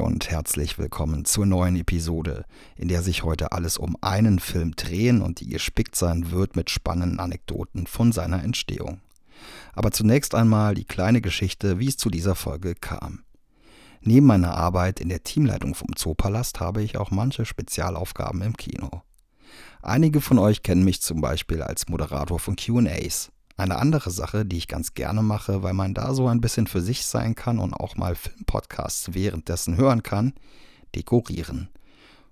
Und herzlich willkommen zur neuen Episode, in der sich heute alles um einen Film drehen und die gespickt sein wird mit spannenden Anekdoten von seiner Entstehung. Aber zunächst einmal die kleine Geschichte, wie es zu dieser Folge kam. Neben meiner Arbeit in der Teamleitung vom Zoopalast habe ich auch manche Spezialaufgaben im Kino. Einige von euch kennen mich zum Beispiel als Moderator von QAs. Eine andere Sache, die ich ganz gerne mache, weil man da so ein bisschen für sich sein kann und auch mal Filmpodcasts währenddessen hören kann, dekorieren.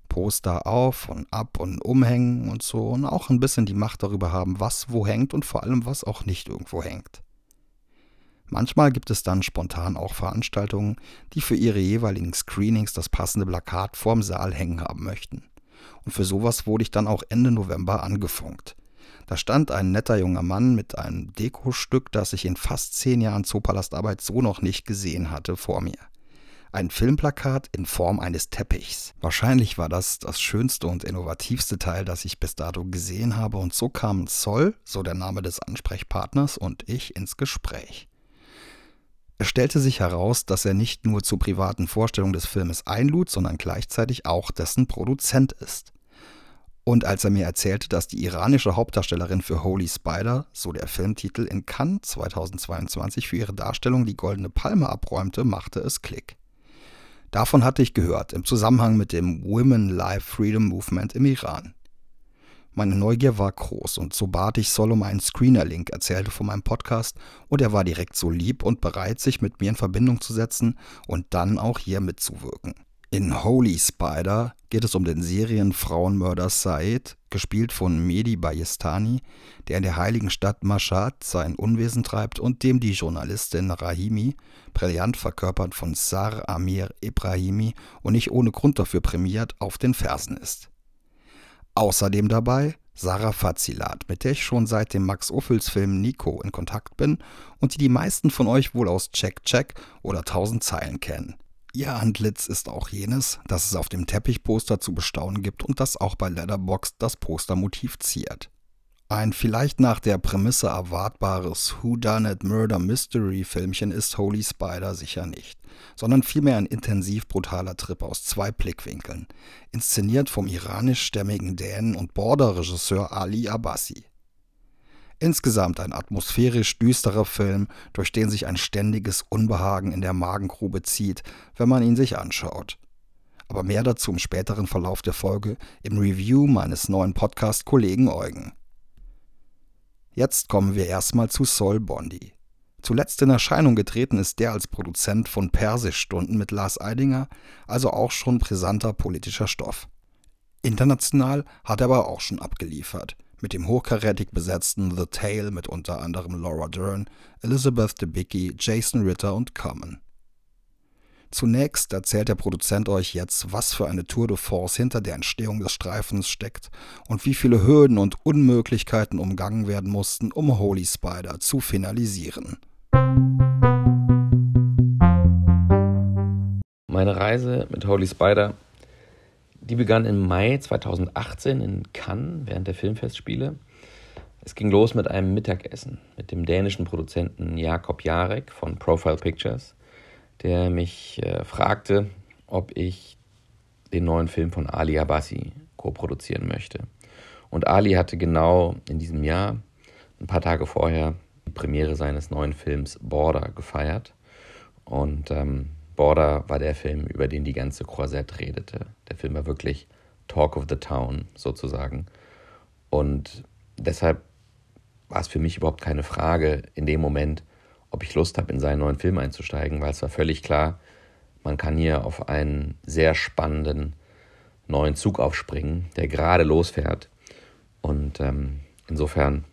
Poster auf und ab und umhängen und so und auch ein bisschen die Macht darüber haben, was wo hängt und vor allem was auch nicht irgendwo hängt. Manchmal gibt es dann spontan auch Veranstaltungen, die für ihre jeweiligen Screenings das passende Plakat vorm Saal hängen haben möchten. Und für sowas wurde ich dann auch Ende November angefunkt. Da stand ein netter junger Mann mit einem Dekostück, das ich in fast zehn Jahren Zoopalastarbeit so noch nicht gesehen hatte, vor mir. Ein Filmplakat in Form eines Teppichs. Wahrscheinlich war das das schönste und innovativste Teil, das ich bis dato gesehen habe, und so kamen Zoll, so der Name des Ansprechpartners, und ich ins Gespräch. Es stellte sich heraus, dass er nicht nur zur privaten Vorstellung des Filmes einlud, sondern gleichzeitig auch dessen Produzent ist. Und als er mir erzählte, dass die iranische Hauptdarstellerin für Holy Spider, so der Filmtitel, in Cannes 2022 für ihre Darstellung die Goldene Palme abräumte, machte es Klick. Davon hatte ich gehört, im Zusammenhang mit dem Women Life Freedom Movement im Iran. Meine Neugier war groß und so bat ich Sol um einen Screener-Link, erzählte von meinem Podcast und er war direkt so lieb und bereit, sich mit mir in Verbindung zu setzen und dann auch hier mitzuwirken. In Holy Spider geht es um den Serienfrauenmörder Said, gespielt von Mehdi Bayestani, der in der heiligen Stadt Mashhad sein Unwesen treibt und dem die Journalistin Rahimi, brillant verkörpert von Sar Amir Ibrahimi und nicht ohne Grund dafür prämiert, auf den Fersen ist. Außerdem dabei Sarah Fazilat, mit der ich schon seit dem Max Ophüls Film Nico in Kontakt bin und die die meisten von euch wohl aus Check Check oder Tausend Zeilen kennen. Ihr Antlitz ist auch jenes, das es auf dem Teppichposter zu bestaunen gibt und das auch bei Letterboxd das Postermotiv ziert. Ein vielleicht nach der Prämisse erwartbares Whodunit Murder Mystery Filmchen ist Holy Spider sicher nicht, sondern vielmehr ein intensiv brutaler Trip aus zwei Blickwinkeln, inszeniert vom iranischstämmigen Dänen und Border-Regisseur Ali Abbasi. Insgesamt ein atmosphärisch düsterer Film, durch den sich ein ständiges Unbehagen in der Magengrube zieht, wenn man ihn sich anschaut. Aber mehr dazu im späteren Verlauf der Folge im Review meines neuen Podcast-Kollegen Eugen. Jetzt kommen wir erstmal zu Sol Bondi. Zuletzt in Erscheinung getreten ist der als Produzent von Persischstunden mit Lars Eidinger, also auch schon brisanter politischer Stoff. International hat er aber auch schon abgeliefert – mit dem hochkarätig besetzten The Tale mit unter anderem Laura Dern, Elizabeth Debicki, Jason Ritter und Common. Zunächst erzählt der Produzent euch jetzt, was für eine Tour de Force hinter der Entstehung des Streifens steckt und wie viele Hürden und Unmöglichkeiten umgangen werden mussten, um Holy Spider zu finalisieren. Meine Reise mit Holy Spider die begann im Mai 2018 in Cannes während der Filmfestspiele. Es ging los mit einem Mittagessen mit dem dänischen Produzenten Jakob Jarek von Profile Pictures, der mich äh, fragte, ob ich den neuen Film von Ali Abbasi co-produzieren möchte. Und Ali hatte genau in diesem Jahr, ein paar Tage vorher, die Premiere seines neuen Films Border gefeiert. Und ähm, Border war der Film, über den die ganze Croisette redete. Der Film war wirklich Talk of the Town sozusagen. Und deshalb war es für mich überhaupt keine Frage in dem Moment, ob ich Lust habe, in seinen neuen Film einzusteigen, weil es war völlig klar, man kann hier auf einen sehr spannenden neuen Zug aufspringen, der gerade losfährt. Und ähm, insofern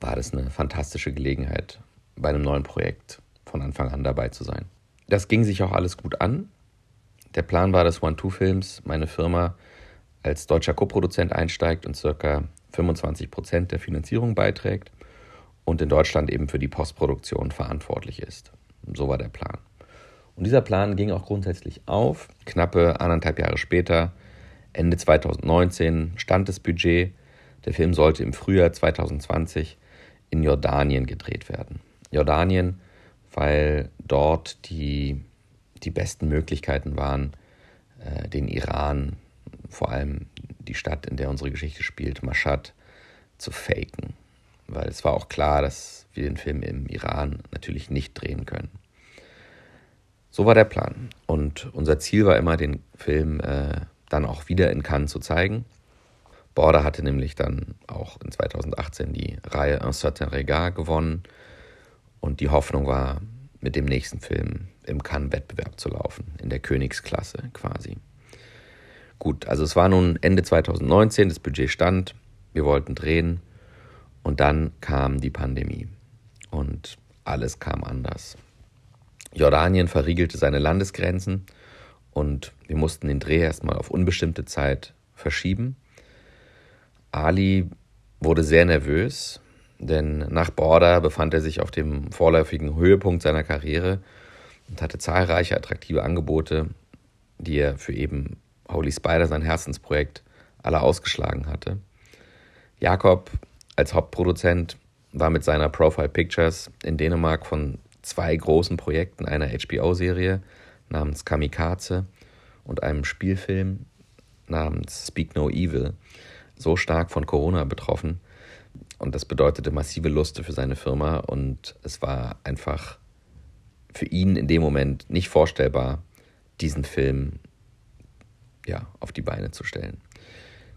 war das eine fantastische Gelegenheit, bei einem neuen Projekt von Anfang an dabei zu sein. Das ging sich auch alles gut an. Der Plan war, dass One-Two-Films, meine Firma, als deutscher Koproduzent einsteigt und circa 25 Prozent der Finanzierung beiträgt und in Deutschland eben für die Postproduktion verantwortlich ist. So war der Plan. Und dieser Plan ging auch grundsätzlich auf. Knappe anderthalb Jahre später, Ende 2019, stand das Budget. Der Film sollte im Frühjahr 2020 in Jordanien gedreht werden. Jordanien weil dort die die besten Möglichkeiten waren, äh, den Iran, vor allem die Stadt, in der unsere Geschichte spielt, Mashhad, zu faken. Weil es war auch klar, dass wir den Film im Iran natürlich nicht drehen können. So war der Plan. Und unser Ziel war immer, den Film äh, dann auch wieder in Cannes zu zeigen. Border hatte nämlich dann auch in 2018 die Reihe Un certain regard gewonnen. Und die Hoffnung war, mit dem nächsten Film im Cannes-Wettbewerb zu laufen, in der Königsklasse quasi. Gut, also es war nun Ende 2019, das Budget stand, wir wollten drehen und dann kam die Pandemie und alles kam anders. Jordanien verriegelte seine Landesgrenzen und wir mussten den Dreh erstmal auf unbestimmte Zeit verschieben. Ali wurde sehr nervös, denn nach Border befand er sich auf dem vorläufigen Höhepunkt seiner Karriere und hatte zahlreiche attraktive Angebote, die er für eben Holy Spider, sein Herzensprojekt, alle ausgeschlagen hatte. Jakob als Hauptproduzent war mit seiner Profile Pictures in Dänemark von zwei großen Projekten einer HBO-Serie namens Kamikaze und einem Spielfilm namens Speak No Evil so stark von Corona betroffen. Und das bedeutete massive Luste für seine Firma und es war einfach für ihn in dem Moment nicht vorstellbar, diesen Film ja, auf die Beine zu stellen.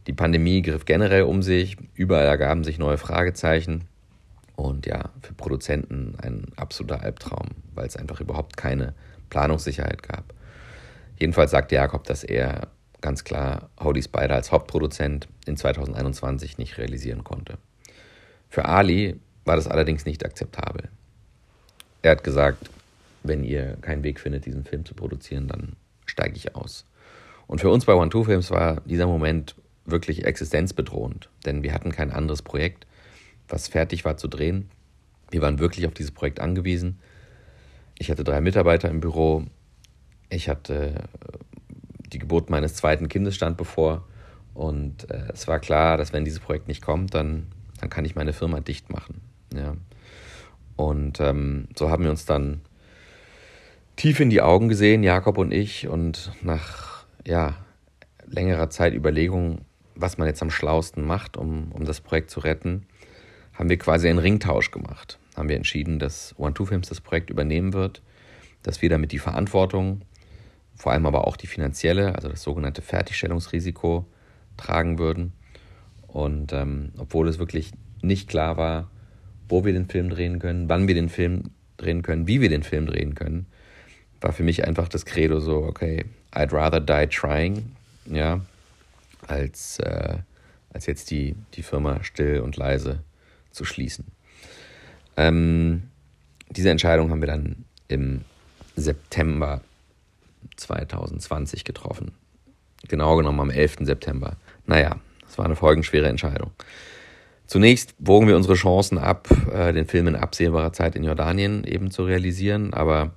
Die Pandemie griff generell um sich, überall ergaben sich neue Fragezeichen. Und ja, für Produzenten ein absoluter Albtraum, weil es einfach überhaupt keine Planungssicherheit gab. Jedenfalls sagte Jakob, dass er ganz klar Holy Spider als Hauptproduzent in 2021 nicht realisieren konnte. Für Ali war das allerdings nicht akzeptabel. Er hat gesagt, wenn ihr keinen Weg findet, diesen Film zu produzieren, dann steige ich aus. Und für uns bei One Two Films war dieser Moment wirklich existenzbedrohend, denn wir hatten kein anderes Projekt was fertig war zu drehen. Wir waren wirklich auf dieses Projekt angewiesen. Ich hatte drei Mitarbeiter im Büro. Ich hatte äh, die Geburt meines zweiten Kindes stand bevor. Und äh, es war klar, dass wenn dieses Projekt nicht kommt, dann, dann kann ich meine Firma dicht machen. Ja. Und ähm, so haben wir uns dann tief in die Augen gesehen, Jakob und ich. Und nach ja, längerer Zeit Überlegung, was man jetzt am schlausten macht, um, um das Projekt zu retten, haben wir quasi einen Ringtausch gemacht. Haben wir entschieden, dass One-Two-Films das Projekt übernehmen wird, dass wir damit die Verantwortung, vor allem aber auch die finanzielle, also das sogenannte Fertigstellungsrisiko, tragen würden. Und ähm, obwohl es wirklich nicht klar war, wo wir den Film drehen können, wann wir den Film drehen können, wie wir den Film drehen können, war für mich einfach das Credo so, okay, I'd rather die trying, ja, als, äh, als jetzt die, die Firma still und leise zu schließen. Ähm, diese Entscheidung haben wir dann im September 2020 getroffen. Genau genommen am 11. September. Naja, das war eine folgenschwere Entscheidung. Zunächst wogen wir unsere Chancen ab, äh, den Film in absehbarer Zeit in Jordanien eben zu realisieren, aber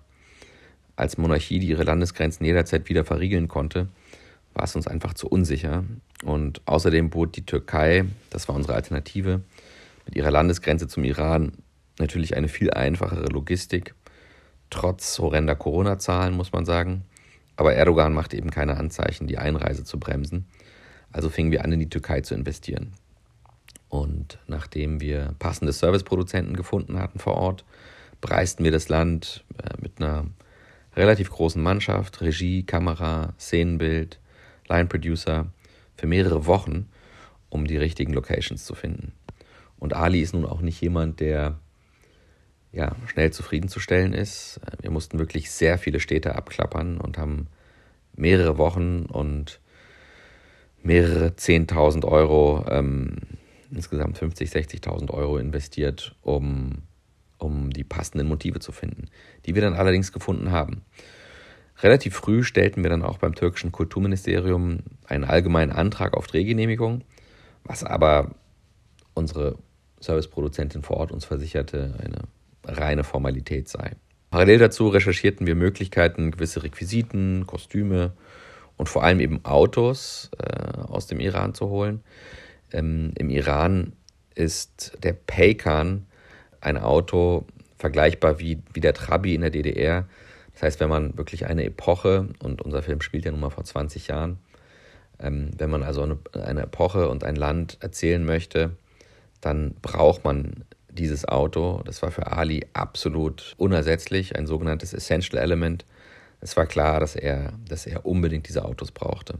als Monarchie, die ihre Landesgrenzen jederzeit wieder verriegeln konnte, war es uns einfach zu unsicher. Und außerdem bot die Türkei, das war unsere Alternative, mit ihrer Landesgrenze zum Iran natürlich eine viel einfachere Logistik, trotz horrender Corona-Zahlen, muss man sagen. Aber Erdogan machte eben keine Anzeichen, die Einreise zu bremsen. Also fingen wir an, in die Türkei zu investieren. Und nachdem wir passende Serviceproduzenten gefunden hatten vor Ort, bereisten wir das Land äh, mit einer relativ großen Mannschaft, Regie, Kamera, Szenenbild, Line Producer für mehrere Wochen, um die richtigen Locations zu finden. Und Ali ist nun auch nicht jemand, der ja, schnell zufriedenzustellen ist. Wir mussten wirklich sehr viele Städte abklappern und haben mehrere Wochen und mehrere 10.000 Euro, ähm, insgesamt 50.000, 60.000 Euro investiert, um, um die passenden Motive zu finden, die wir dann allerdings gefunden haben. Relativ früh stellten wir dann auch beim türkischen Kulturministerium einen allgemeinen Antrag auf Drehgenehmigung, was aber unsere Serviceproduzentin vor Ort uns versicherte, eine reine Formalität sei. Parallel dazu recherchierten wir Möglichkeiten, gewisse Requisiten, Kostüme und vor allem eben Autos äh, aus dem Iran zu holen. Ähm, Im Iran ist der Paykan ein Auto vergleichbar wie, wie der Trabi in der DDR. Das heißt, wenn man wirklich eine Epoche, und unser Film spielt ja nun mal vor 20 Jahren, ähm, wenn man also eine, eine Epoche und ein Land erzählen möchte, dann braucht man dieses Auto. Das war für Ali absolut unersetzlich, ein sogenanntes Essential Element. Es war klar, dass er, dass er unbedingt diese Autos brauchte.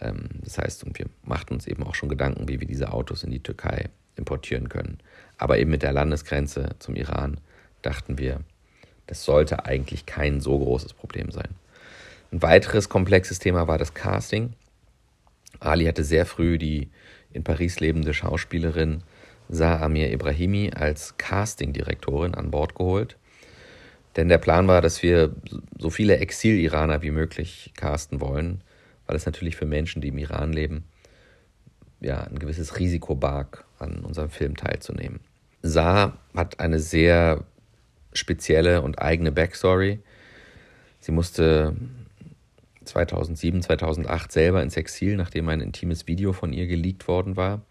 Ähm, das heißt, und wir machten uns eben auch schon Gedanken, wie wir diese Autos in die Türkei importieren können. Aber eben mit der Landesgrenze zum Iran dachten wir, das sollte eigentlich kein so großes Problem sein. Ein weiteres komplexes Thema war das Casting. Ali hatte sehr früh die in Paris lebende Schauspielerin Sa Amir Ibrahimi als Castingdirektorin an Bord geholt. Denn der Plan war, dass wir so viele Exil-Iraner wie möglich casten wollen, weil es natürlich für Menschen, die im Iran leben, ja, ein gewisses Risiko barg, an unserem Film teilzunehmen. Sa hat eine sehr spezielle und eigene Backstory. Sie musste 2007, 2008 selber ins Exil, nachdem ein intimes Video von ihr geleakt worden war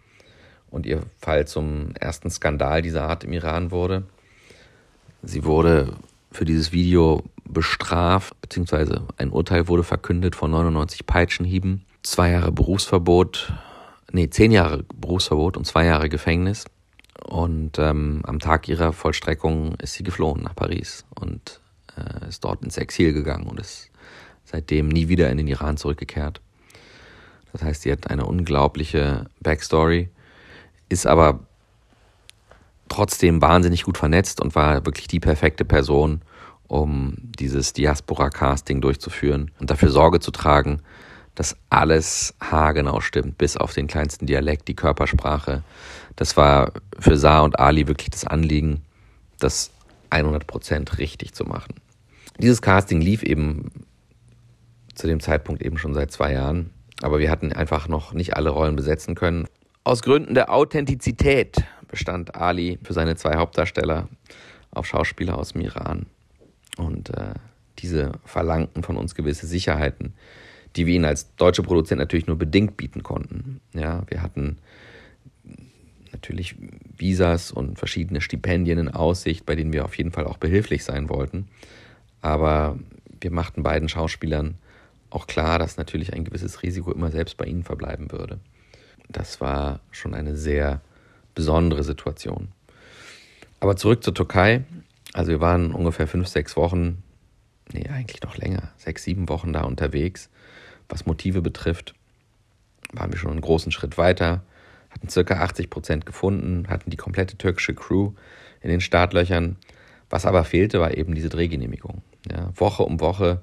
und ihr Fall zum ersten Skandal dieser Art im Iran wurde. Sie wurde für dieses Video bestraft, beziehungsweise ein Urteil wurde verkündet von 99 Peitschenhieben, zwei Jahre Berufsverbot, nee, zehn Jahre Berufsverbot und zwei Jahre Gefängnis. Und ähm, am Tag ihrer Vollstreckung ist sie geflohen nach Paris und äh, ist dort ins Exil gegangen und ist seitdem nie wieder in den Iran zurückgekehrt. Das heißt, sie hat eine unglaubliche Backstory, ist aber trotzdem wahnsinnig gut vernetzt und war wirklich die perfekte Person, um dieses Diaspora-Casting durchzuführen und dafür Sorge zu tragen, dass alles haargenau stimmt, bis auf den kleinsten Dialekt, die Körpersprache. Das war für Saar und Ali wirklich das Anliegen, das 100% richtig zu machen. Dieses Casting lief eben zu dem Zeitpunkt eben schon seit zwei Jahren, aber wir hatten einfach noch nicht alle Rollen besetzen können. Aus Gründen der Authentizität bestand Ali für seine zwei Hauptdarsteller auf Schauspieler aus dem Iran. Und äh, diese verlangten von uns gewisse Sicherheiten, die wir ihnen als deutsche Produzent natürlich nur bedingt bieten konnten. Ja, wir hatten natürlich Visas und verschiedene Stipendien in Aussicht, bei denen wir auf jeden Fall auch behilflich sein wollten. Aber wir machten beiden Schauspielern auch klar, dass natürlich ein gewisses Risiko immer selbst bei ihnen verbleiben würde. Das war schon eine sehr besondere Situation. Aber zurück zur Türkei. Also wir waren ungefähr fünf, sechs Wochen, nee, eigentlich noch länger, sechs, sieben Wochen da unterwegs. Was Motive betrifft, waren wir schon einen großen Schritt weiter, hatten circa 80 Prozent gefunden, hatten die komplette türkische Crew in den Startlöchern. Was aber fehlte, war eben diese Drehgenehmigung. Ja, Woche um Woche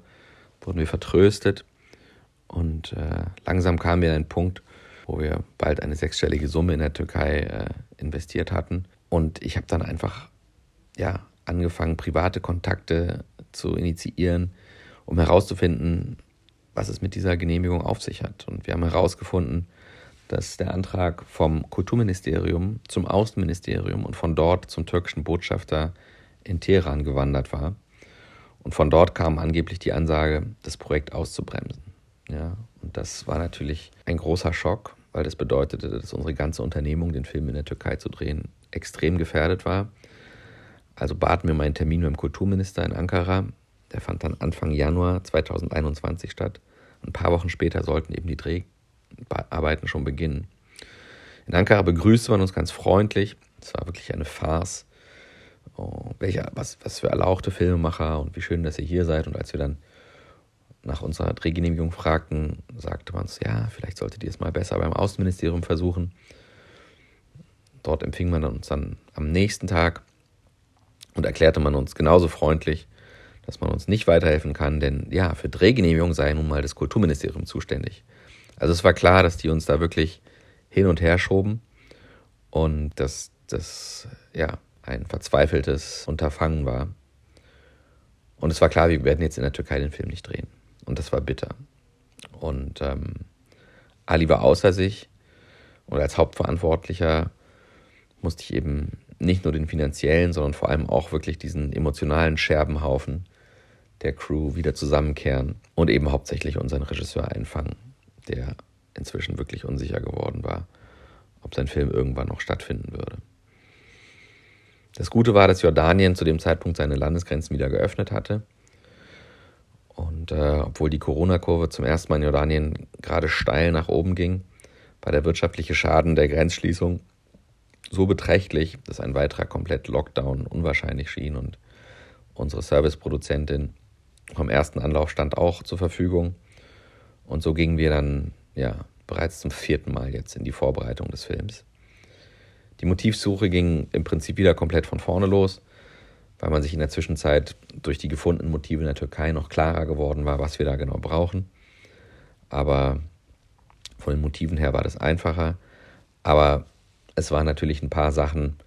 wurden wir vertröstet und äh, langsam kamen wir an einen Punkt, wo wir bald eine sechsstellige Summe in der Türkei äh, investiert hatten. Und ich habe dann einfach ja, angefangen, private Kontakte zu initiieren, um herauszufinden, was es mit dieser Genehmigung auf sich hat. Und wir haben herausgefunden, dass der Antrag vom Kulturministerium zum Außenministerium und von dort zum türkischen Botschafter in Teheran gewandert war. Und von dort kam angeblich die Ansage, das Projekt auszubremsen. Ja, und das war natürlich ein großer Schock, weil das bedeutete, dass unsere ganze Unternehmung, den Film in der Türkei zu drehen, extrem gefährdet war. Also baten wir meinen Termin beim Kulturminister in Ankara. Der fand dann Anfang Januar 2021 statt. Ein paar Wochen später sollten eben die Dreharbeiten schon beginnen. In Ankara begrüßte man uns ganz freundlich. Es war wirklich eine Farce. Oh, welcher, was, was für erlauchte Filmemacher und wie schön, dass ihr hier seid. Und als wir dann nach unserer Drehgenehmigung fragten, sagte man uns, ja, vielleicht solltet ihr es mal besser beim Außenministerium versuchen. Dort empfing man uns dann am nächsten Tag und erklärte man uns genauso freundlich, dass man uns nicht weiterhelfen kann, denn ja, für Drehgenehmigung sei nun mal das Kulturministerium zuständig. Also es war klar, dass die uns da wirklich hin und her schoben und dass das ja ein verzweifeltes Unterfangen war. Und es war klar, wir werden jetzt in der Türkei den Film nicht drehen. Und das war bitter. Und ähm, Ali war außer sich und als Hauptverantwortlicher musste ich eben nicht nur den finanziellen, sondern vor allem auch wirklich diesen emotionalen Scherbenhaufen der Crew wieder zusammenkehren und eben hauptsächlich unseren Regisseur einfangen, der inzwischen wirklich unsicher geworden war, ob sein Film irgendwann noch stattfinden würde. Das Gute war, dass Jordanien zu dem Zeitpunkt seine Landesgrenzen wieder geöffnet hatte Und äh, obwohl die Corona-Kurve zum ersten Mal in Jordanien gerade steil nach oben ging, war der wirtschaftliche Schaden der Grenzschließung so beträchtlich, dass ein weiterer komplett Lockdown unwahrscheinlich schien und unsere Serviceproduzentin vom ersten Anlauf stand auch zur Verfügung. Und so gingen wir dann ja bereits zum vierten Mal jetzt in die Vorbereitung des Films. Die Motivsuche ging im Prinzip wieder komplett von vorne los, weil man sich in der Zwischenzeit durch die gefundenen Motive in der Türkei noch klarer geworden war, was wir da genau brauchen. Aber von den Motiven her war das einfacher. Aber es waren natürlich ein paar Sachen,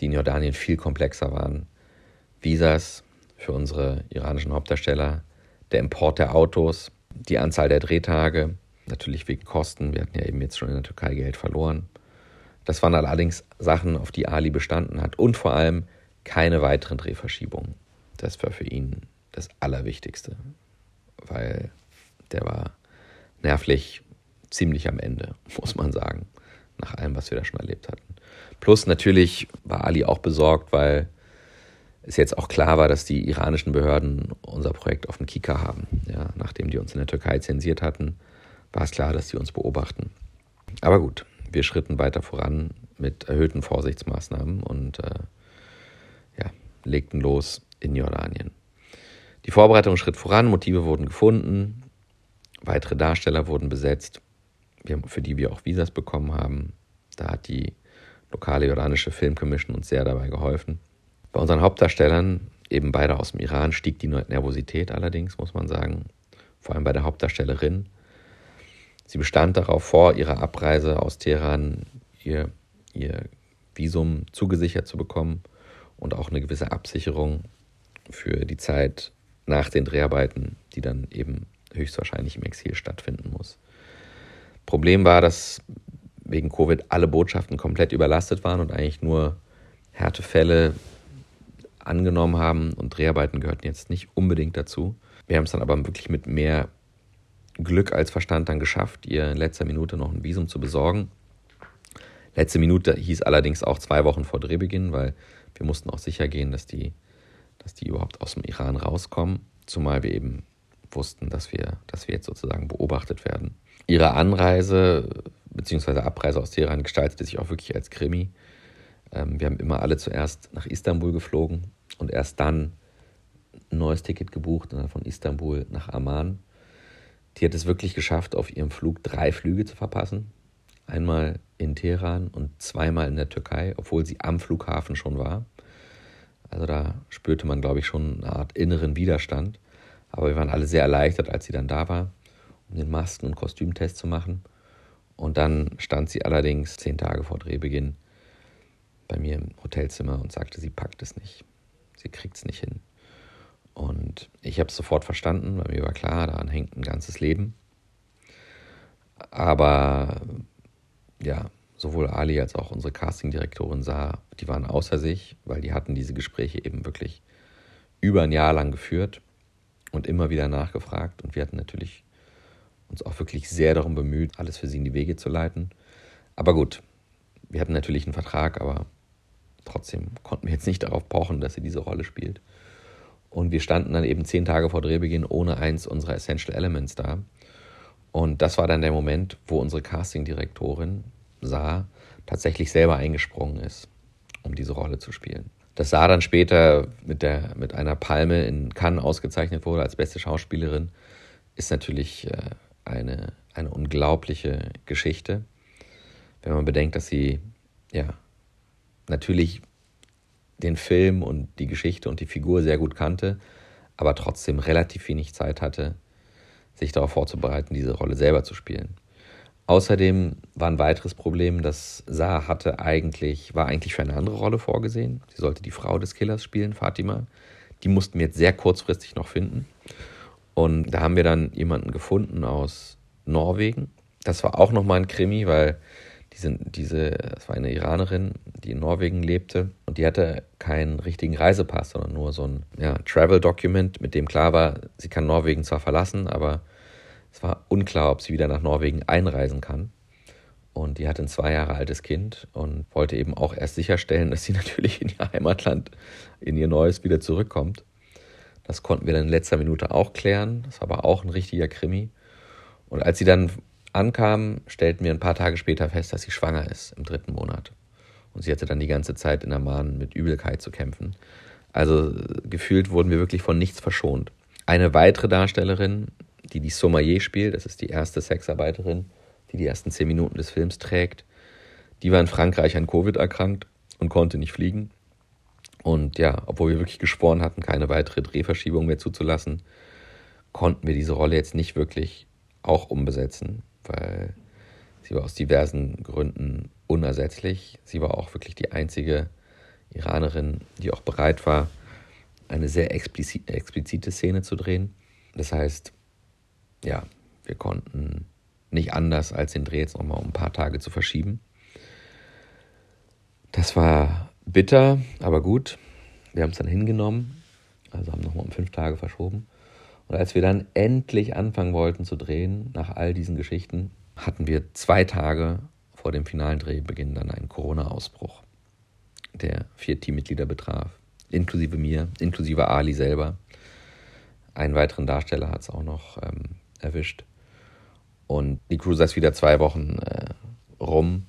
die in Jordanien viel komplexer waren. Visas für unsere iranischen Hauptdarsteller, der Import der Autos, die Anzahl der Drehtage, natürlich wegen Kosten. Wir hatten ja eben jetzt schon in der Türkei Geld verloren. Das waren allerdings Sachen, auf die Ali bestanden hat und vor allem keine weiteren Drehverschiebungen. Das war für ihn das Allerwichtigste, weil der war nervlich ziemlich am Ende, muss man sagen, nach allem, was wir da schon erlebt hatten. Plus natürlich war Ali auch besorgt, weil es jetzt auch klar war, dass die iranischen Behörden unser Projekt auf dem Kika haben. Ja, nachdem die uns in der Türkei zensiert hatten, war es klar, dass die uns beobachten. Aber gut, wir schritten weiter voran mit erhöhten Vorsichtsmaßnahmen und äh, ja, legten los in Jordanien. Die Vorbereitung schritt voran, Motive wurden gefunden, weitere Darsteller wurden besetzt, für die wir auch Visas bekommen haben. Da hat die lokale jordanische Filmkommission uns sehr dabei geholfen. Bei unseren Hauptdarstellern, eben beide aus dem Iran, stieg die Nervosität allerdings, muss man sagen. Vor allem bei der Hauptdarstellerin. Sie bestand darauf, vor ihrer Abreise aus Teheran ihr, ihr Visum zugesichert zu bekommen und auch eine gewisse Absicherung für die Zeit nach den Dreharbeiten, die dann eben höchstwahrscheinlich im Exil stattfinden muss. Problem war, dass wegen Covid alle Botschaften komplett überlastet waren und eigentlich nur Härtefälle angenommen haben und Dreharbeiten gehörten jetzt nicht unbedingt dazu. Wir haben es dann aber wirklich mit mehr Glück als Verstand dann geschafft, ihr in letzter Minute noch ein Visum zu besorgen. Letzte Minute hieß allerdings auch zwei Wochen vor Drehbeginn, weil wir mussten auch sicher gehen, dass die, dass die überhaupt aus dem Iran rauskommen, zumal wir eben wussten, dass wir, dass wir jetzt sozusagen beobachtet werden. Ihre Anreise bzw. Abreise aus Teheran gestaltete sich auch wirklich als Krimi. Ähm, wir haben immer alle zuerst nach Istanbul geflogen und erst dann ein neues Ticket gebucht und dann von Istanbul nach Amman. Die hat es wirklich geschafft, auf ihrem Flug drei Flüge zu verpassen. Einmal in Teheran und zweimal in der Türkei, obwohl sie am Flughafen schon war. Also da spürte man, glaube ich, schon eine Art inneren Widerstand. Aber wir waren alle sehr erleichtert, als sie dann da war, um den Masken- und Kostümtest zu machen. Und dann stand sie allerdings zehn Tage vor Drehbeginn bei mir im Hotelzimmer und sagte, sie packt es nicht. Sie kriegt es nicht hin. Und ich habe es sofort verstanden, weil mir war klar, daran hängt ein ganzes Leben. Aber ja, sowohl Ali als auch unsere Castingdirektorin sah, die waren außer sich, weil die hatten diese Gespräche eben wirklich über ein Jahr lang geführt und immer wieder nachgefragt. Und wir hatten natürlich uns auch wirklich sehr darum bemüht, alles für sie in die Wege zu leiten. Aber gut, wir hatten natürlich einen Vertrag, aber trotzdem konnten wir jetzt nicht darauf pochen, dass sie diese Rolle spielt. Und wir standen dann eben zehn Tage vor Drehbeginn ohne eins unserer Essential Elements da. Und das war dann der Moment, wo unsere Castingdirektorin Saar tatsächlich selber eingesprungen ist, um diese Rolle zu spielen. Dass Saar dann später mit, der, mit einer Palme in Cannes ausgezeichnet wurde als beste Schauspielerin, ist natürlich äh, eine, eine unglaubliche Geschichte, wenn man bedenkt, dass sie ja natürlich den Film und die Geschichte und die Figur sehr gut kannte, aber trotzdem relativ wenig Zeit hatte, sich darauf vorzubereiten, diese Rolle selber zu spielen. Außerdem war ein weiteres Problem, dass Saar hatte eigentlich, war eigentlich für eine andere Rolle vorgesehen. Sie sollte die Frau des Killers spielen, Fatima. Die mussten wir jetzt sehr kurzfristig noch finden. Und da haben wir dann jemanden gefunden aus Norwegen. Das war auch nochmal ein Krimi, weil diese, diese, das war eine Iranerin, die in Norwegen lebte und die hatte keinen richtigen Reisepass, sondern nur so ein ja, Travel-Document, mit dem klar war, sie kann Norwegen zwar verlassen, aber es war unklar, ob sie wieder nach Norwegen einreisen kann. Und die hatte ein zwei Jahre altes Kind und wollte eben auch erst sicherstellen, dass sie natürlich in ihr Heimatland, in ihr neues wieder zurückkommt. Das konnten wir dann in letzter Minute auch klären. Das war aber auch ein richtiger Krimi. Und als sie dann ankam, stellten wir ein paar Tage später fest, dass sie schwanger ist im dritten Monat. Und sie hatte dann die ganze Zeit in der Mahn mit Übelkeit zu kämpfen. Also gefühlt wurden wir wirklich von nichts verschont. Eine weitere Darstellerin, die die Sommelier spielt, das ist die erste Sexarbeiterin, die die ersten zehn Minuten des Films trägt, die war in Frankreich an Covid erkrankt und konnte nicht fliegen. Und ja, obwohl wir wirklich geschworen hatten, keine weitere Drehverschiebung mehr zuzulassen, konnten wir diese Rolle jetzt nicht wirklich auch umbesetzen, weil sie war aus diversen Gründen unersetzlich. Sie war auch wirklich die einzige Iranerin, die auch bereit war, eine sehr explizite Szene zu drehen. Das heißt, ja, wir konnten nicht anders, als den Dreh jetzt nochmal um ein paar Tage zu verschieben. Das war bitter, aber gut. Wir haben es dann hingenommen, also haben nochmal um fünf Tage verschoben. Und als wir dann endlich anfangen wollten zu drehen, nach all diesen Geschichten, hatten wir zwei Tage vor dem finalen Drehbeginn dann einen Corona-Ausbruch, der vier Teammitglieder betraf, inklusive mir, inklusive Ali selber. Einen weiteren Darsteller hat es auch noch ähm, erwischt. Und die Crew saß wieder zwei Wochen äh, rum.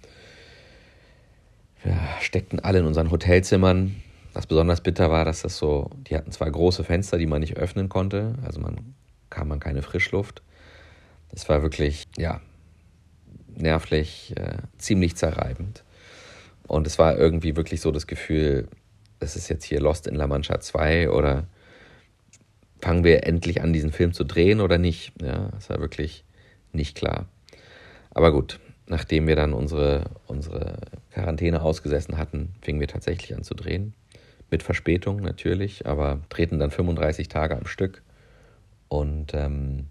Wir steckten alle in unseren Hotelzimmern. Was besonders bitter war, dass das so, die hatten zwei große Fenster, die man nicht öffnen konnte. Also man kam man keine Frischluft. Das war wirklich, ja, nervlich, äh, ziemlich zerreibend. Und es war irgendwie wirklich so das Gefühl, es ist jetzt hier Lost in La Mancha 2 oder fangen wir endlich an, diesen Film zu drehen oder nicht? Ja, es war wirklich nicht klar. Aber gut, nachdem wir dann unsere, unsere Quarantäne ausgesessen hatten, fingen wir tatsächlich an zu drehen. Mit Verspätung natürlich, aber drehten dann 35 Tage am Stück. Und ähm,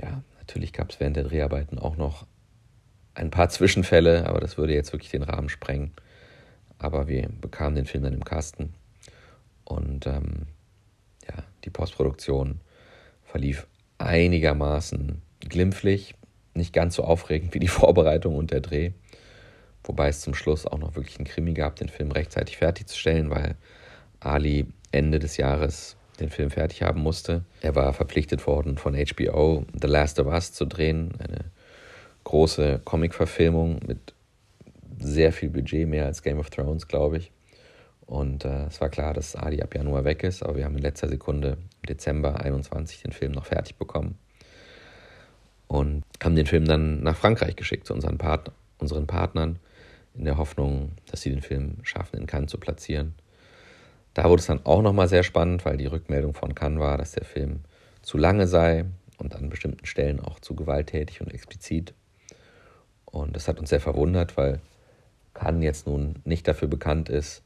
ja, natürlich gab es während der Dreharbeiten auch noch ein paar Zwischenfälle, aber das würde jetzt wirklich den Rahmen sprengen. Aber wir bekamen den Film dann im Kasten. Und ähm, ja, die Postproduktion verlief einigermaßen glimpflich, nicht ganz so aufregend wie die Vorbereitung und der Dreh. Wobei es zum Schluss auch noch wirklich einen Krimi gab, den Film rechtzeitig fertigzustellen, weil Ali Ende des Jahres den Film fertig haben musste. Er war verpflichtet worden von HBO The Last of Us zu drehen, eine große Comic-Verfilmung mit sehr viel Budget, mehr als Game of Thrones, glaube ich. Und äh, es war klar, dass Ali ab Januar weg ist, aber wir haben in letzter Sekunde im Dezember 21 den Film noch fertig bekommen und haben den Film dann nach Frankreich geschickt zu unseren, Part unseren Partnern in der Hoffnung, dass sie den Film schaffen, in Cannes zu platzieren. Da wurde es dann auch nochmal sehr spannend, weil die Rückmeldung von Cannes war, dass der Film zu lange sei und an bestimmten Stellen auch zu gewalttätig und explizit. Und das hat uns sehr verwundert, weil Cannes jetzt nun nicht dafür bekannt ist,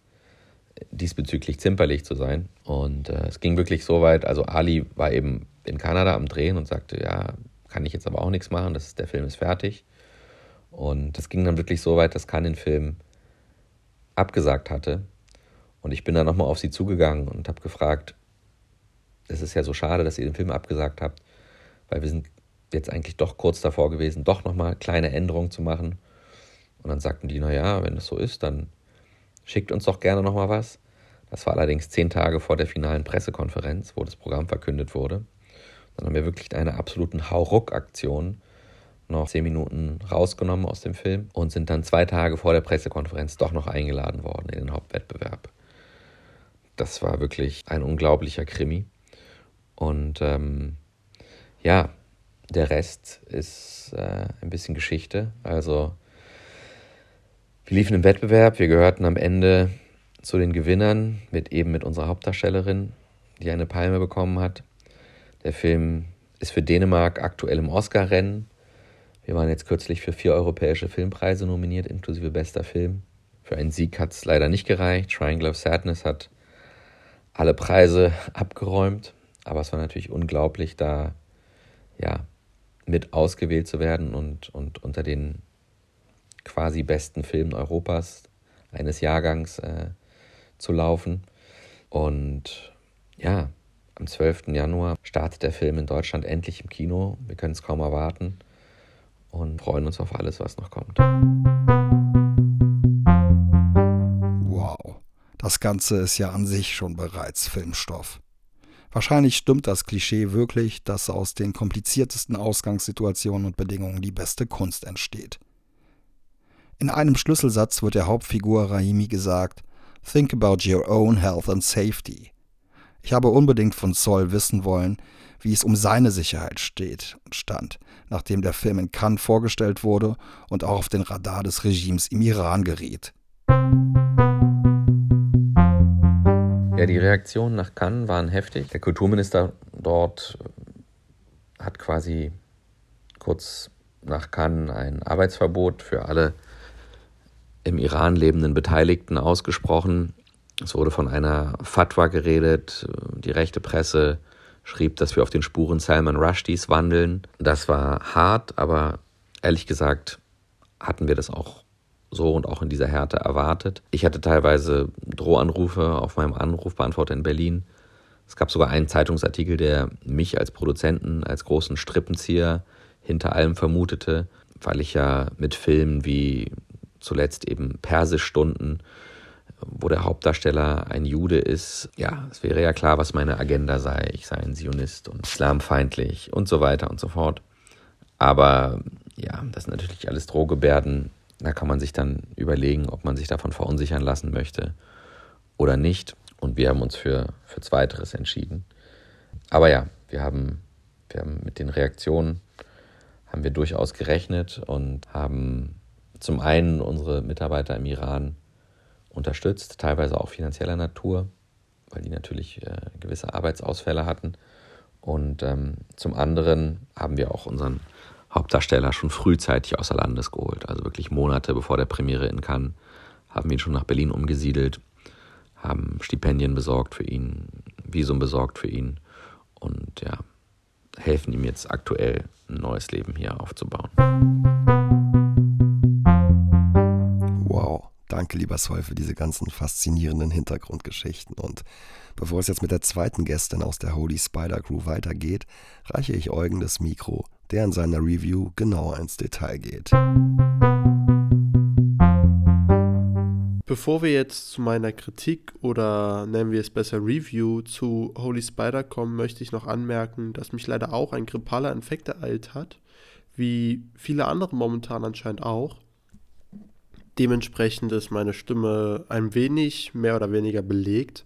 diesbezüglich zimperlich zu sein. Und äh, es ging wirklich so weit, also Ali war eben in Kanada am Drehen und sagte, ja, kann ich jetzt aber auch nichts machen, das ist, der Film ist fertig. Und es ging dann wirklich so weit, dass Khan den Film abgesagt hatte. Und ich bin dann nochmal auf sie zugegangen und habe gefragt, es ist ja so schade, dass ihr den Film abgesagt habt, weil wir sind jetzt eigentlich doch kurz davor gewesen, doch nochmal kleine Änderungen zu machen. Und dann sagten die, naja, wenn es so ist, dann schickt uns doch gerne nochmal was. Das war allerdings zehn Tage vor der finalen Pressekonferenz, wo das Programm verkündet wurde. Dann haben wir wirklich eine absoluten Hauruck-Aktion noch zehn Minuten rausgenommen aus dem Film und sind dann zwei Tage vor der Pressekonferenz doch noch eingeladen worden in den Hauptwettbewerb. Das war wirklich ein unglaublicher Krimi. Und ähm, ja, der Rest ist äh, ein bisschen Geschichte. Also wir liefen im Wettbewerb, wir gehörten am Ende zu den Gewinnern mit eben mit unserer Hauptdarstellerin, die eine Palme bekommen hat. Der Film ist für Dänemark aktuell im Oscar-Rennen. Wir waren jetzt kürzlich für vier europäische Filmpreise nominiert, inklusive bester Film. Für einen Sieg hat es leider nicht gereicht. Triangle of Sadness hat alle Preise abgeräumt. Aber es war natürlich unglaublich, da ja, mit ausgewählt zu werden und, und unter den quasi besten Filmen Europas eines Jahrgangs äh, zu laufen. Und ja, am 12. Januar startet der Film in Deutschland endlich im Kino. Wir können es kaum erwarten und freuen uns auf alles, was noch kommt. Wow, das Ganze ist ja an sich schon bereits Filmstoff. Wahrscheinlich stimmt das Klischee wirklich, dass aus den kompliziertesten Ausgangssituationen und Bedingungen die beste Kunst entsteht. In einem Schlüsselsatz wird der Hauptfigur Rahimi gesagt, Think about your own health and safety. Ich habe unbedingt von Zoll wissen wollen, wie es um seine Sicherheit steht und stand, nachdem der Film in Cannes vorgestellt wurde und auch auf den Radar des Regimes im Iran geriet. Ja, die Reaktionen nach Cannes waren heftig. Der Kulturminister dort hat quasi kurz nach Cannes ein Arbeitsverbot für alle im Iran lebenden Beteiligten ausgesprochen. Es wurde von einer Fatwa geredet. Die rechte Presse schrieb, dass wir auf den Spuren Salman Rushdies wandeln. Das war hart, aber ehrlich gesagt hatten wir das auch so und auch in dieser Härte erwartet. Ich hatte teilweise Drohanrufe auf meinem Anrufbeantworter in Berlin. Es gab sogar einen Zeitungsartikel, der mich als Produzenten, als großen Strippenzieher hinter allem vermutete, weil ich ja mit Filmen wie zuletzt eben Persischstunden wo der Hauptdarsteller ein Jude ist, ja, es wäre ja klar, was meine Agenda sei. Ich sei ein Zionist und islamfeindlich und so weiter und so fort. Aber ja, das sind natürlich alles Drohgebärden. Da kann man sich dann überlegen, ob man sich davon verunsichern lassen möchte oder nicht. Und wir haben uns für, für Zweiteres entschieden. Aber ja, wir haben, wir haben mit den Reaktionen haben wir durchaus gerechnet und haben zum einen unsere Mitarbeiter im Iran unterstützt, teilweise auch finanzieller Natur, weil die natürlich äh, gewisse Arbeitsausfälle hatten. Und ähm, zum anderen haben wir auch unseren Hauptdarsteller schon frühzeitig außer Landes geholt, also wirklich Monate bevor der Premiere in Cannes, haben ihn schon nach Berlin umgesiedelt, haben Stipendien besorgt für ihn, Visum besorgt für ihn und ja, helfen ihm jetzt aktuell ein neues Leben hier aufzubauen. Danke, lieber Sol, für diese ganzen faszinierenden Hintergrundgeschichten. Und bevor es jetzt mit der zweiten Gästin aus der Holy Spider Crew weitergeht, reiche ich Eugen das Mikro, der in seiner Review genauer ins Detail geht. Bevor wir jetzt zu meiner Kritik oder nennen wir es besser Review zu Holy Spider kommen, möchte ich noch anmerken, dass mich leider auch ein grippaler Infekt ereilt hat, wie viele andere momentan anscheinend auch. Dementsprechend ist meine Stimme ein wenig mehr oder weniger belegt.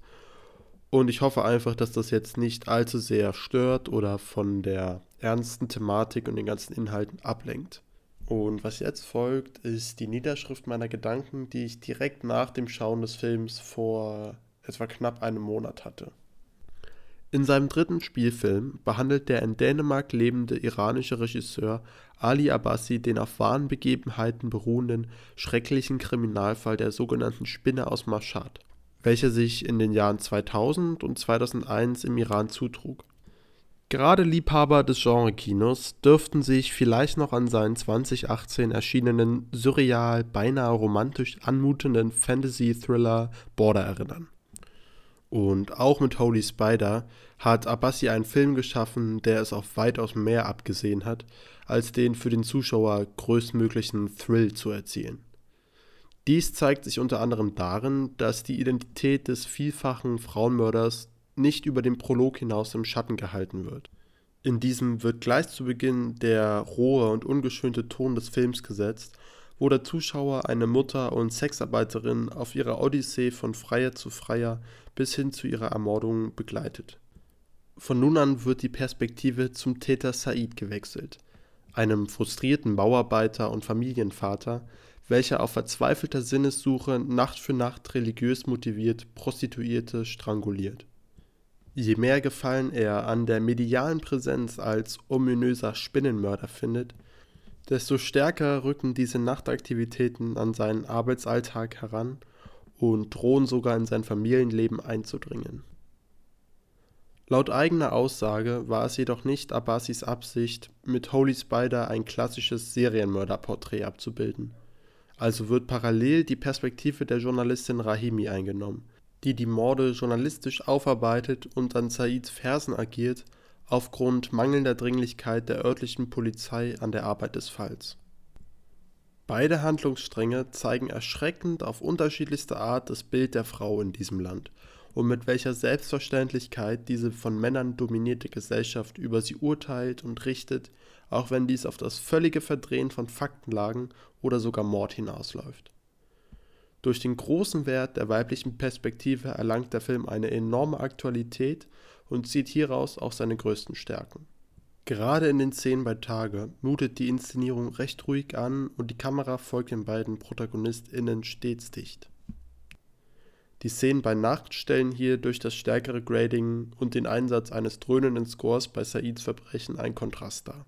Und ich hoffe einfach, dass das jetzt nicht allzu sehr stört oder von der ernsten Thematik und den ganzen Inhalten ablenkt. Und was jetzt folgt, ist die Niederschrift meiner Gedanken, die ich direkt nach dem Schauen des Films vor etwa knapp einem Monat hatte. In seinem dritten Spielfilm behandelt der in Dänemark lebende iranische Regisseur Ali Abbasi den auf wahren Begebenheiten beruhenden, schrecklichen Kriminalfall der sogenannten Spinne aus Mashhad, welcher sich in den Jahren 2000 und 2001 im Iran zutrug. Gerade Liebhaber des Genrekinos dürften sich vielleicht noch an seinen 2018 erschienenen surreal, beinahe romantisch anmutenden Fantasy-Thriller Border erinnern und auch mit Holy Spider hat Abbasi einen Film geschaffen, der es auf weitaus mehr abgesehen hat, als den für den Zuschauer größtmöglichen Thrill zu erzielen. Dies zeigt sich unter anderem darin, dass die Identität des vielfachen Frauenmörders nicht über den Prolog hinaus im Schatten gehalten wird. In diesem wird gleich zu Beginn der rohe und ungeschönte Ton des Films gesetzt wo der Zuschauer eine Mutter und Sexarbeiterin auf ihrer Odyssee von Freier zu Freier bis hin zu ihrer Ermordung begleitet. Von nun an wird die Perspektive zum Täter Said gewechselt, einem frustrierten Bauarbeiter und Familienvater, welcher auf verzweifelter Sinnessuche Nacht für Nacht religiös motiviert Prostituierte stranguliert. Je mehr Gefallen er an der medialen Präsenz als ominöser Spinnenmörder findet, desto stärker rücken diese Nachtaktivitäten an seinen Arbeitsalltag heran und drohen sogar in sein Familienleben einzudringen. Laut eigener Aussage war es jedoch nicht Abbasis Absicht, mit Holy Spider ein klassisches Serienmörderporträt abzubilden. Also wird parallel die Perspektive der Journalistin Rahimi eingenommen, die die Morde journalistisch aufarbeitet und an Saids Fersen agiert aufgrund mangelnder Dringlichkeit der örtlichen Polizei an der Arbeit des Falls. Beide Handlungsstränge zeigen erschreckend auf unterschiedlichste Art das Bild der Frau in diesem Land und mit welcher Selbstverständlichkeit diese von Männern dominierte Gesellschaft über sie urteilt und richtet, auch wenn dies auf das völlige Verdrehen von Faktenlagen oder sogar Mord hinausläuft. Durch den großen Wert der weiblichen Perspektive erlangt der Film eine enorme Aktualität und zieht hieraus auch seine größten Stärken. Gerade in den Szenen bei Tage mutet die Inszenierung recht ruhig an und die Kamera folgt den beiden ProtagonistInnen stets dicht. Die Szenen bei Nacht stellen hier durch das stärkere Grading und den Einsatz eines dröhnenden Scores bei Saids Verbrechen einen Kontrast dar.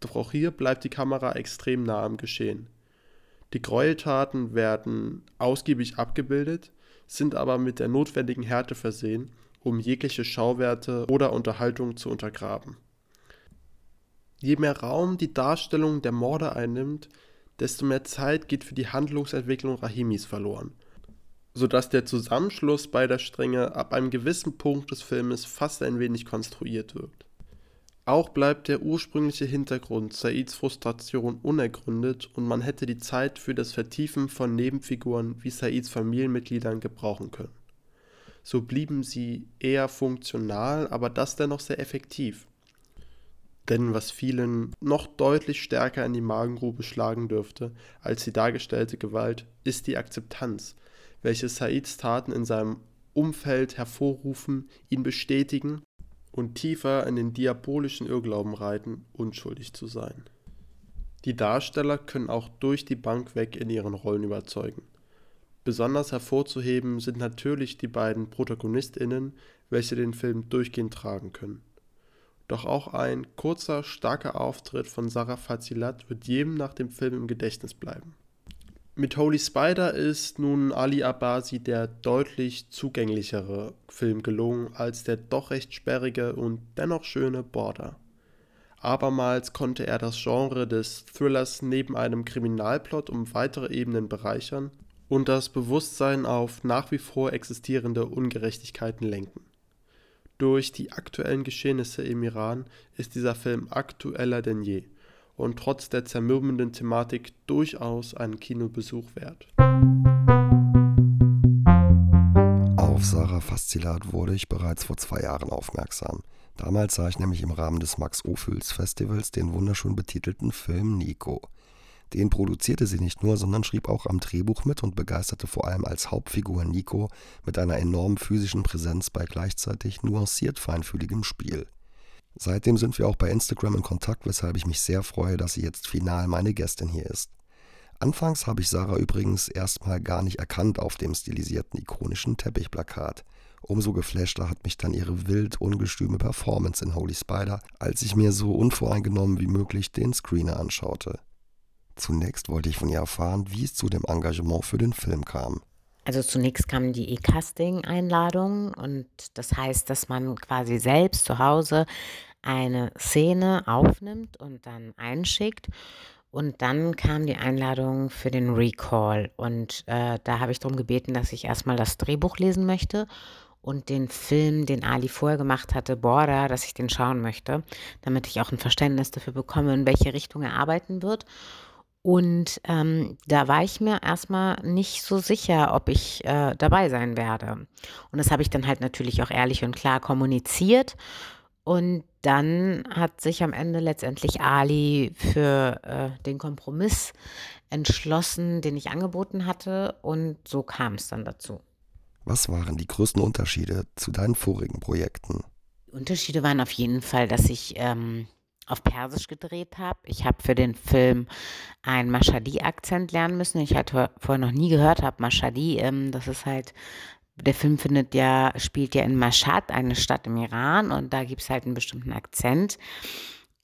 Doch auch hier bleibt die Kamera extrem nah am Geschehen. Die Gräueltaten werden ausgiebig abgebildet, sind aber mit der notwendigen Härte versehen, um jegliche Schauwerte oder Unterhaltung zu untergraben. Je mehr Raum die Darstellung der Morde einnimmt, desto mehr Zeit geht für die Handlungsentwicklung Rahimis verloren, sodass der Zusammenschluss beider Stränge ab einem gewissen Punkt des Filmes fast ein wenig konstruiert wirkt. Auch bleibt der ursprüngliche Hintergrund Saids Frustration unergründet und man hätte die Zeit für das Vertiefen von Nebenfiguren wie Saids Familienmitgliedern gebrauchen können. So blieben sie eher funktional, aber das dennoch sehr effektiv. Denn was vielen noch deutlich stärker in die Magengrube schlagen dürfte als die dargestellte Gewalt, ist die Akzeptanz, welche Saids Taten in seinem Umfeld hervorrufen, ihn bestätigen und tiefer in den diabolischen Irrglauben reiten, unschuldig zu sein. Die Darsteller können auch durch die Bank weg in ihren Rollen überzeugen. Besonders hervorzuheben sind natürlich die beiden ProtagonistInnen, welche den Film durchgehend tragen können. Doch auch ein kurzer, starker Auftritt von Sarah Fazilat wird jedem nach dem Film im Gedächtnis bleiben. Mit Holy Spider ist nun Ali Abasi der deutlich zugänglichere Film gelungen als der doch recht sperrige und dennoch schöne Border. Abermals konnte er das Genre des Thrillers neben einem Kriminalplot um weitere Ebenen bereichern und das Bewusstsein auf nach wie vor existierende Ungerechtigkeiten lenken. Durch die aktuellen Geschehnisse im Iran ist dieser Film aktueller denn je und trotz der zermürbenden Thematik durchaus einen Kinobesuch wert. Auf Sarah Faszilat wurde ich bereits vor zwei Jahren aufmerksam. Damals sah ich nämlich im Rahmen des Max Ophüls Festivals den wunderschön betitelten Film Nico. Den produzierte sie nicht nur, sondern schrieb auch am Drehbuch mit und begeisterte vor allem als Hauptfigur Nico mit einer enormen physischen Präsenz bei gleichzeitig nuanciert feinfühligem Spiel. Seitdem sind wir auch bei Instagram in Kontakt, weshalb ich mich sehr freue, dass sie jetzt final meine Gästin hier ist. Anfangs habe ich Sarah übrigens erstmal gar nicht erkannt auf dem stilisierten ikonischen Teppichplakat. Umso geflashter hat mich dann ihre wild ungestüme Performance in Holy Spider, als ich mir so unvoreingenommen wie möglich den Screener anschaute. Zunächst wollte ich von ihr erfahren, wie es zu dem Engagement für den Film kam. Also zunächst kam die E-Casting-Einladung und das heißt, dass man quasi selbst zu Hause eine Szene aufnimmt und dann einschickt. Und dann kam die Einladung für den Recall. Und äh, da habe ich darum gebeten, dass ich erstmal das Drehbuch lesen möchte und den Film, den Ali vorher gemacht hatte, Border, dass ich den schauen möchte, damit ich auch ein Verständnis dafür bekomme, in welche Richtung er arbeiten wird. Und ähm, da war ich mir erstmal nicht so sicher, ob ich äh, dabei sein werde. Und das habe ich dann halt natürlich auch ehrlich und klar kommuniziert. Und dann hat sich am Ende letztendlich Ali für äh, den Kompromiss entschlossen, den ich angeboten hatte. Und so kam es dann dazu. Was waren die größten Unterschiede zu deinen vorigen Projekten? Die Unterschiede waren auf jeden Fall, dass ich ähm, auf Persisch gedreht habe. Ich habe für den Film einen Mashhadi-Akzent lernen müssen, ich halt vorher noch nie gehört habe. Mashhadi, ähm, das ist halt, der Film findet ja, spielt ja in Mashhad, eine Stadt im Iran, und da gibt es halt einen bestimmten Akzent,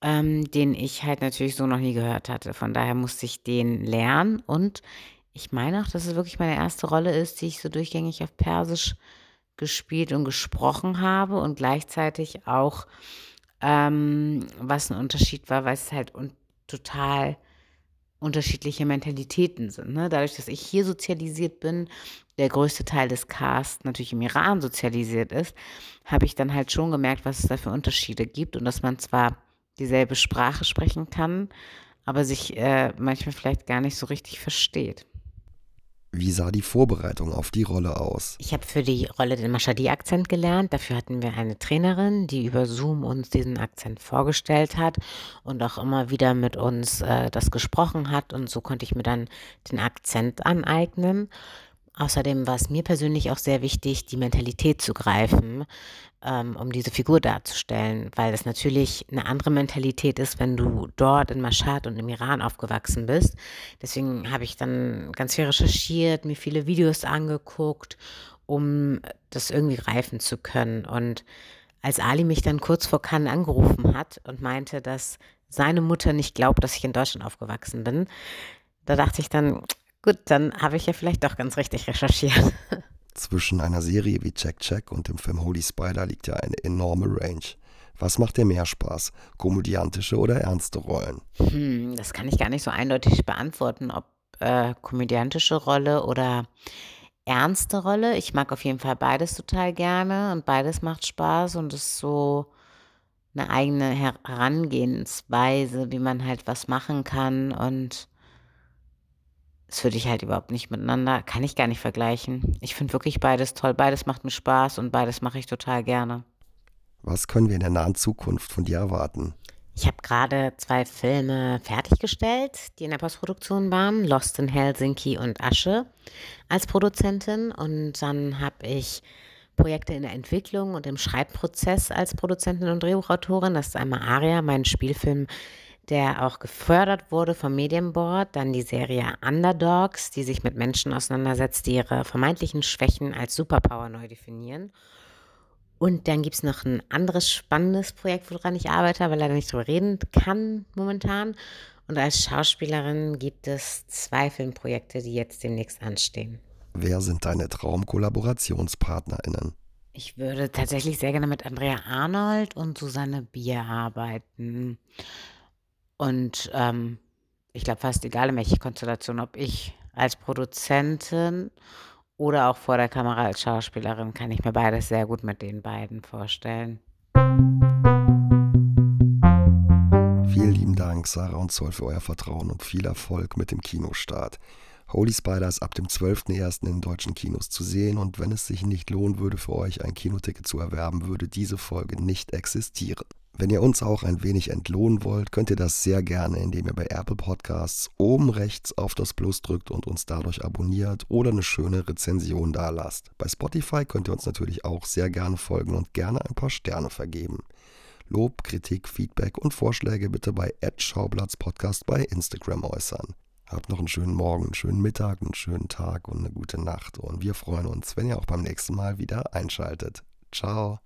ähm, den ich halt natürlich so noch nie gehört hatte. Von daher musste ich den lernen und ich meine auch, dass es wirklich meine erste Rolle ist, die ich so durchgängig auf Persisch gespielt und gesprochen habe und gleichzeitig auch ähm, was ein Unterschied war, weil es halt un total unterschiedliche Mentalitäten sind. Ne? Dadurch, dass ich hier sozialisiert bin, der größte Teil des Casts natürlich im Iran sozialisiert ist, habe ich dann halt schon gemerkt, was es da für Unterschiede gibt und dass man zwar dieselbe Sprache sprechen kann, aber sich äh, manchmal vielleicht gar nicht so richtig versteht. Wie sah die Vorbereitung auf die Rolle aus? Ich habe für die Rolle den Mashadi-Akzent gelernt. Dafür hatten wir eine Trainerin, die über Zoom uns diesen Akzent vorgestellt hat und auch immer wieder mit uns äh, das gesprochen hat. Und so konnte ich mir dann den Akzent aneignen. Außerdem war es mir persönlich auch sehr wichtig, die Mentalität zu greifen, ähm, um diese Figur darzustellen, weil es natürlich eine andere Mentalität ist, wenn du dort in Mashhad und im Iran aufgewachsen bist. Deswegen habe ich dann ganz viel recherchiert, mir viele Videos angeguckt, um das irgendwie greifen zu können. Und als Ali mich dann kurz vor Cannes angerufen hat und meinte, dass seine Mutter nicht glaubt, dass ich in Deutschland aufgewachsen bin, da dachte ich dann, Gut, dann habe ich ja vielleicht doch ganz richtig recherchiert. Zwischen einer Serie wie Check Check und dem Film Holy Spider liegt ja eine enorme Range. Was macht dir mehr Spaß? Komödiantische oder ernste Rollen? Hm, das kann ich gar nicht so eindeutig beantworten, ob äh, komödiantische Rolle oder ernste Rolle. Ich mag auf jeden Fall beides total gerne und beides macht Spaß und ist so eine eigene Herangehensweise, wie man halt was machen kann und das würde ich halt überhaupt nicht miteinander, kann ich gar nicht vergleichen. Ich finde wirklich beides toll. Beides macht mir Spaß und beides mache ich total gerne. Was können wir in der nahen Zukunft von dir erwarten? Ich habe gerade zwei Filme fertiggestellt, die in der Postproduktion waren. Lost in Helsinki und Asche als Produzentin. Und dann habe ich Projekte in der Entwicklung und im Schreibprozess als Produzentin und Drehbuchautorin. Das ist einmal Aria, mein Spielfilm der auch gefördert wurde vom Medienboard. Dann die Serie Underdogs, die sich mit Menschen auseinandersetzt, die ihre vermeintlichen Schwächen als Superpower neu definieren. Und dann gibt es noch ein anderes spannendes Projekt, woran ich arbeite, aber leider nicht drüber reden kann momentan. Und als Schauspielerin gibt es zwei Filmprojekte, die jetzt demnächst anstehen. Wer sind deine TraumkollaborationspartnerInnen? Ich würde tatsächlich sehr gerne mit Andrea Arnold und Susanne Bier arbeiten. Und ähm, ich glaube, fast egal in welche Konstellation, ob ich als Produzentin oder auch vor der Kamera als Schauspielerin, kann ich mir beides sehr gut mit den beiden vorstellen. Vielen lieben Dank, Sarah und Zoll, für euer Vertrauen und viel Erfolg mit dem Kinostart. Holy Spider ist ab dem 12.01. in deutschen Kinos zu sehen und wenn es sich nicht lohnen würde für euch, ein Kinoticket zu erwerben, würde diese Folge nicht existieren. Wenn ihr uns auch ein wenig entlohnen wollt, könnt ihr das sehr gerne, indem ihr bei Apple Podcasts oben rechts auf das Plus drückt und uns dadurch abonniert oder eine schöne Rezension dalasst. Bei Spotify könnt ihr uns natürlich auch sehr gerne folgen und gerne ein paar Sterne vergeben. Lob, Kritik, Feedback und Vorschläge bitte bei Schaublatz bei Instagram äußern. Habt noch einen schönen Morgen, einen schönen Mittag, einen schönen Tag und eine gute Nacht. Und wir freuen uns, wenn ihr auch beim nächsten Mal wieder einschaltet. Ciao.